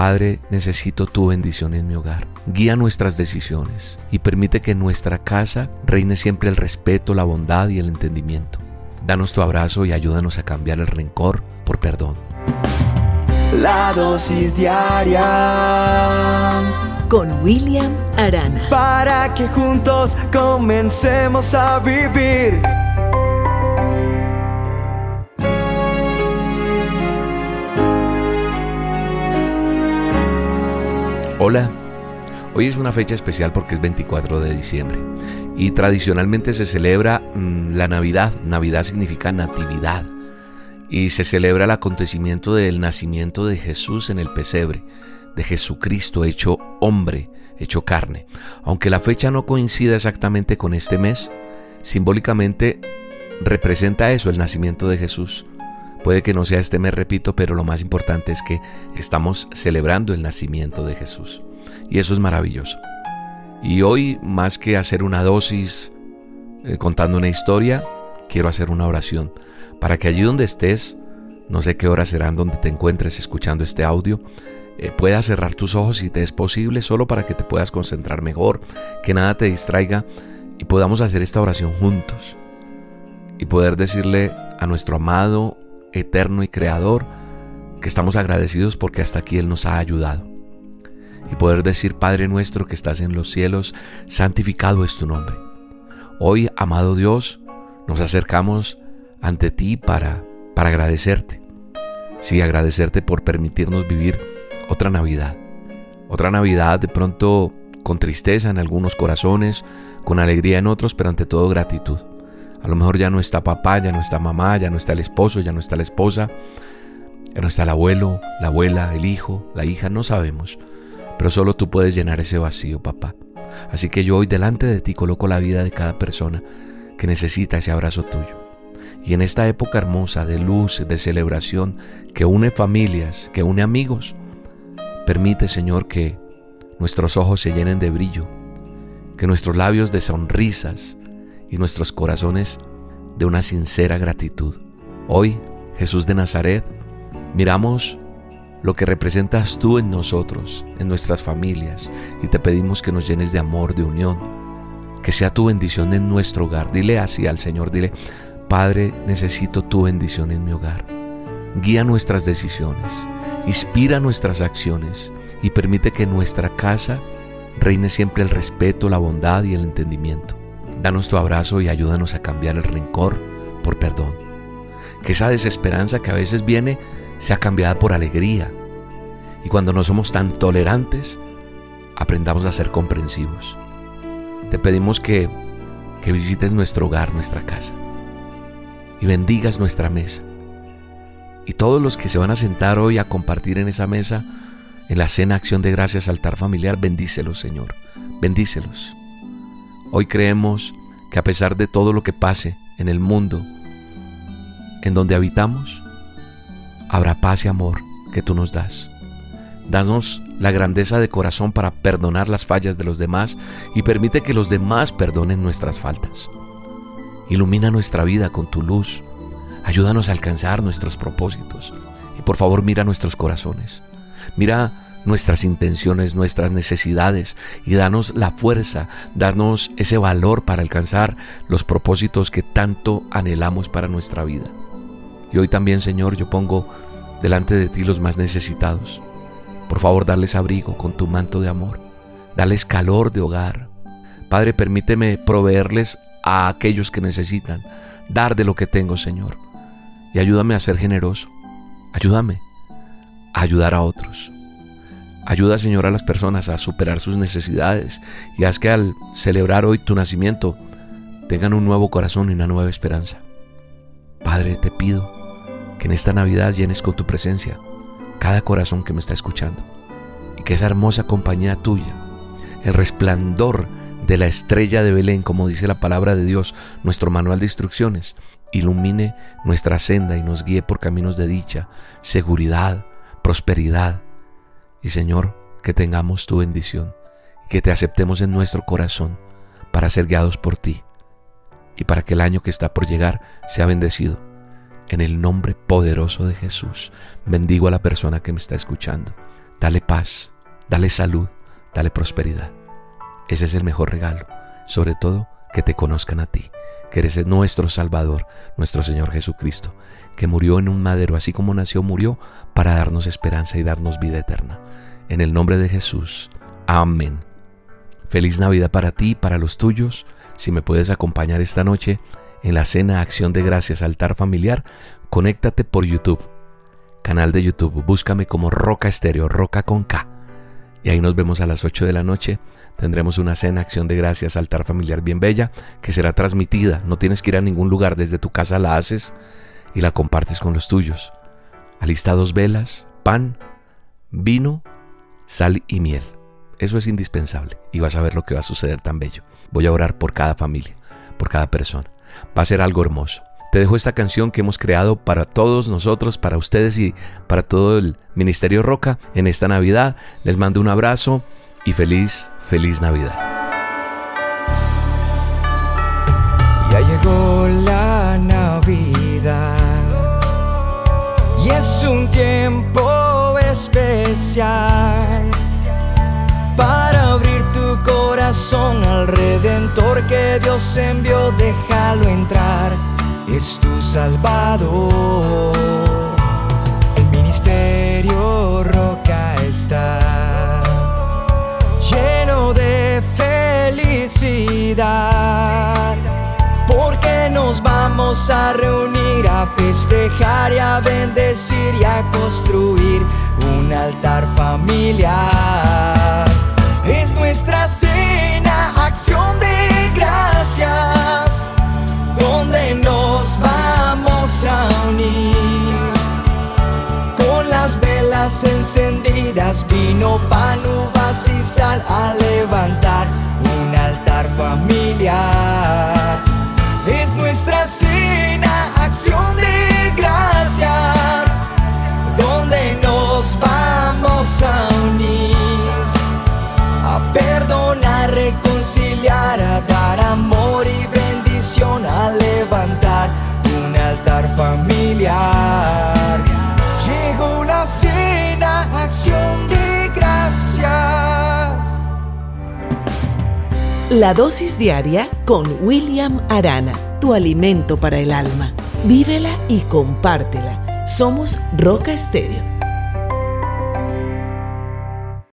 Padre, necesito tu bendición en mi hogar. Guía nuestras decisiones y permite que en nuestra casa reine siempre el respeto, la bondad y el entendimiento. Danos tu abrazo y ayúdanos a cambiar el rencor por perdón. La dosis diaria con William Arana. Para que juntos comencemos a vivir. Hola, hoy es una fecha especial porque es 24 de diciembre y tradicionalmente se celebra mm, la Navidad. Navidad significa natividad y se celebra el acontecimiento del nacimiento de Jesús en el pesebre, de Jesucristo hecho hombre, hecho carne. Aunque la fecha no coincida exactamente con este mes, simbólicamente representa eso, el nacimiento de Jesús. Puede que no sea este mes, repito, pero lo más importante es que estamos celebrando el nacimiento de Jesús. Y eso es maravilloso. Y hoy, más que hacer una dosis eh, contando una historia, quiero hacer una oración para que allí donde estés, no sé qué hora serán donde te encuentres escuchando este audio, eh, puedas cerrar tus ojos si te es posible, solo para que te puedas concentrar mejor, que nada te distraiga y podamos hacer esta oración juntos y poder decirle a nuestro amado eterno y creador, que estamos agradecidos porque hasta aquí Él nos ha ayudado. Y poder decir, Padre nuestro que estás en los cielos, santificado es tu nombre. Hoy, amado Dios, nos acercamos ante ti para, para agradecerte. Sí, agradecerte por permitirnos vivir otra Navidad. Otra Navidad de pronto con tristeza en algunos corazones, con alegría en otros, pero ante todo gratitud. A lo mejor ya no está papá, ya no está mamá, ya no está el esposo, ya no está la esposa, ya no está el abuelo, la abuela, el hijo, la hija, no sabemos. Pero solo tú puedes llenar ese vacío, papá. Así que yo hoy delante de ti coloco la vida de cada persona que necesita ese abrazo tuyo. Y en esta época hermosa de luz, de celebración, que une familias, que une amigos, permite, Señor, que nuestros ojos se llenen de brillo, que nuestros labios de sonrisas, y nuestros corazones de una sincera gratitud. Hoy, Jesús de Nazaret, miramos lo que representas tú en nosotros, en nuestras familias, y te pedimos que nos llenes de amor, de unión, que sea tu bendición en nuestro hogar. Dile así al Señor, dile, Padre, necesito tu bendición en mi hogar. Guía nuestras decisiones, inspira nuestras acciones y permite que en nuestra casa reine siempre el respeto, la bondad y el entendimiento. Danos tu abrazo y ayúdanos a cambiar el rencor por perdón. Que esa desesperanza que a veces viene sea cambiada por alegría. Y cuando no somos tan tolerantes, aprendamos a ser comprensivos. Te pedimos que, que visites nuestro hogar, nuestra casa, y bendigas nuestra mesa. Y todos los que se van a sentar hoy a compartir en esa mesa, en la cena Acción de Gracias Altar Familiar, bendícelos, Señor. Bendícelos. Hoy creemos que a pesar de todo lo que pase en el mundo en donde habitamos, habrá paz y amor que tú nos das. Danos la grandeza de corazón para perdonar las fallas de los demás y permite que los demás perdonen nuestras faltas. Ilumina nuestra vida con tu luz. Ayúdanos a alcanzar nuestros propósitos. Y por favor mira nuestros corazones. Mira nuestras intenciones, nuestras necesidades y danos la fuerza, danos ese valor para alcanzar los propósitos que tanto anhelamos para nuestra vida. Y hoy también, Señor, yo pongo delante de ti los más necesitados. Por favor, darles abrigo con tu manto de amor, darles calor de hogar. Padre, permíteme proveerles a aquellos que necesitan, dar de lo que tengo, Señor. Y ayúdame a ser generoso. Ayúdame a ayudar a otros. Ayuda, Señor, a las personas a superar sus necesidades y haz que al celebrar hoy tu nacimiento tengan un nuevo corazón y una nueva esperanza. Padre, te pido que en esta Navidad llenes con tu presencia cada corazón que me está escuchando y que esa hermosa compañía tuya, el resplandor de la estrella de Belén, como dice la palabra de Dios, nuestro manual de instrucciones, ilumine nuestra senda y nos guíe por caminos de dicha, seguridad, prosperidad y Señor, que tengamos tu bendición y que te aceptemos en nuestro corazón para ser guiados por ti y para que el año que está por llegar sea bendecido. En el nombre poderoso de Jesús, bendigo a la persona que me está escuchando. Dale paz, dale salud, dale prosperidad. Ese es el mejor regalo, sobre todo que te conozcan a ti, que eres nuestro Salvador, nuestro Señor Jesucristo, que murió en un madero, así como nació, murió para darnos esperanza y darnos vida eterna. En el nombre de Jesús. Amén. Feliz Navidad para ti y para los tuyos. Si me puedes acompañar esta noche en la cena Acción de Gracias Altar Familiar, conéctate por YouTube. Canal de YouTube, búscame como Roca Estéreo, Roca con K. Y ahí nos vemos a las 8 de la noche. Tendremos una cena Acción de Gracias Altar Familiar bien bella que será transmitida. No tienes que ir a ningún lugar, desde tu casa la haces y la compartes con los tuyos. Alista dos velas, pan, vino, sal y miel. Eso es indispensable y vas a ver lo que va a suceder tan bello. Voy a orar por cada familia, por cada persona. Va a ser algo hermoso. Te dejo esta canción que hemos creado para todos nosotros, para ustedes y para todo el Ministerio Roca en esta Navidad. Les mando un abrazo y feliz, feliz Navidad. Ya llegó la Navidad y es un tiempo especial para abrir tu corazón al Redentor que Dios envió, déjalo entrar, es tu Salvador. El ministerio roca está lleno de felicidad, porque nos vamos a reunir a festejar y a bendecir y a construir un altar familiar Llegó la cena, acción de gracias. La dosis diaria con William Arana, tu alimento para el alma. Vívela y compártela. Somos Roca Estéreo